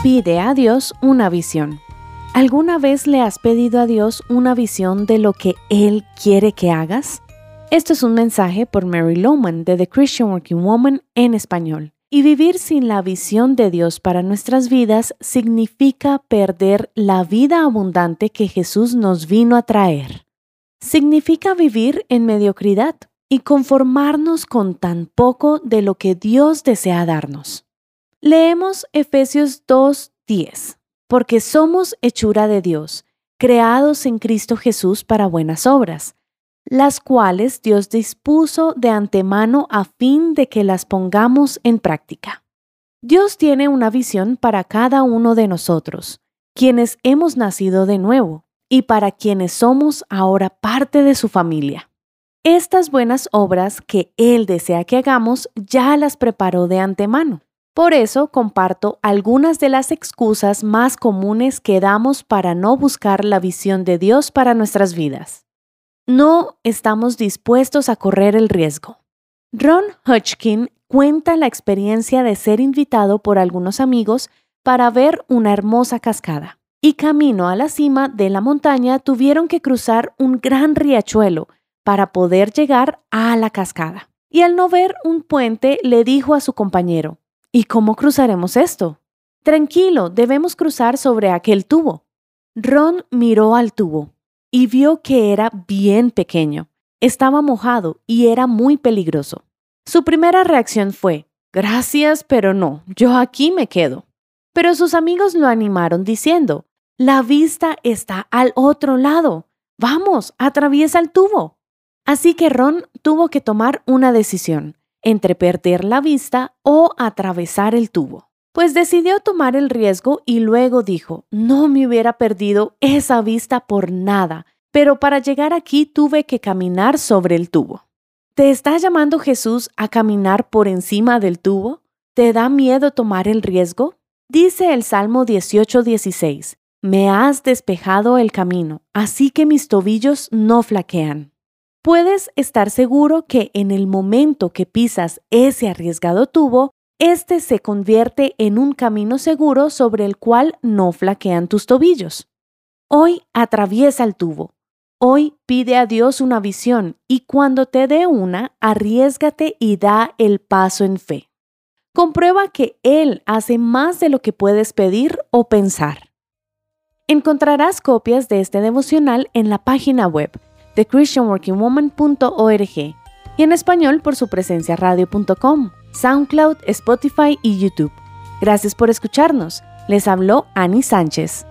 Pide a Dios una visión. ¿Alguna vez le has pedido a Dios una visión de lo que Él quiere que hagas? Esto es un mensaje por Mary Lowman de The Christian Working Woman en español. Y vivir sin la visión de Dios para nuestras vidas significa perder la vida abundante que Jesús nos vino a traer. Significa vivir en mediocridad y conformarnos con tan poco de lo que Dios desea darnos. Leemos Efesios 2.10, porque somos hechura de Dios, creados en Cristo Jesús para buenas obras las cuales Dios dispuso de antemano a fin de que las pongamos en práctica. Dios tiene una visión para cada uno de nosotros, quienes hemos nacido de nuevo, y para quienes somos ahora parte de su familia. Estas buenas obras que Él desea que hagamos ya las preparó de antemano. Por eso comparto algunas de las excusas más comunes que damos para no buscar la visión de Dios para nuestras vidas no estamos dispuestos a correr el riesgo. Ron Hodgkin cuenta la experiencia de ser invitado por algunos amigos para ver una hermosa cascada. Y camino a la cima de la montaña tuvieron que cruzar un gran riachuelo para poder llegar a la cascada. Y al no ver un puente le dijo a su compañero, ¿Y cómo cruzaremos esto? Tranquilo, debemos cruzar sobre aquel tubo. Ron miró al tubo y vio que era bien pequeño, estaba mojado y era muy peligroso. Su primera reacción fue, gracias, pero no, yo aquí me quedo. Pero sus amigos lo animaron diciendo, la vista está al otro lado. Vamos, atraviesa el tubo. Así que Ron tuvo que tomar una decisión entre perder la vista o atravesar el tubo pues decidió tomar el riesgo y luego dijo, no me hubiera perdido esa vista por nada, pero para llegar aquí tuve que caminar sobre el tubo. ¿Te está llamando Jesús a caminar por encima del tubo? ¿Te da miedo tomar el riesgo? Dice el Salmo 18:16, Me has despejado el camino, así que mis tobillos no flaquean. Puedes estar seguro que en el momento que pisas ese arriesgado tubo, este se convierte en un camino seguro sobre el cual no flaquean tus tobillos. Hoy atraviesa el tubo. Hoy pide a Dios una visión y cuando te dé una, arriesgate y da el paso en fe. Comprueba que Él hace más de lo que puedes pedir o pensar. Encontrarás copias de este devocional en la página web de christianworkingwoman.org y en español por su presencia radio.com. SoundCloud, Spotify y YouTube. Gracias por escucharnos. Les habló Annie Sánchez.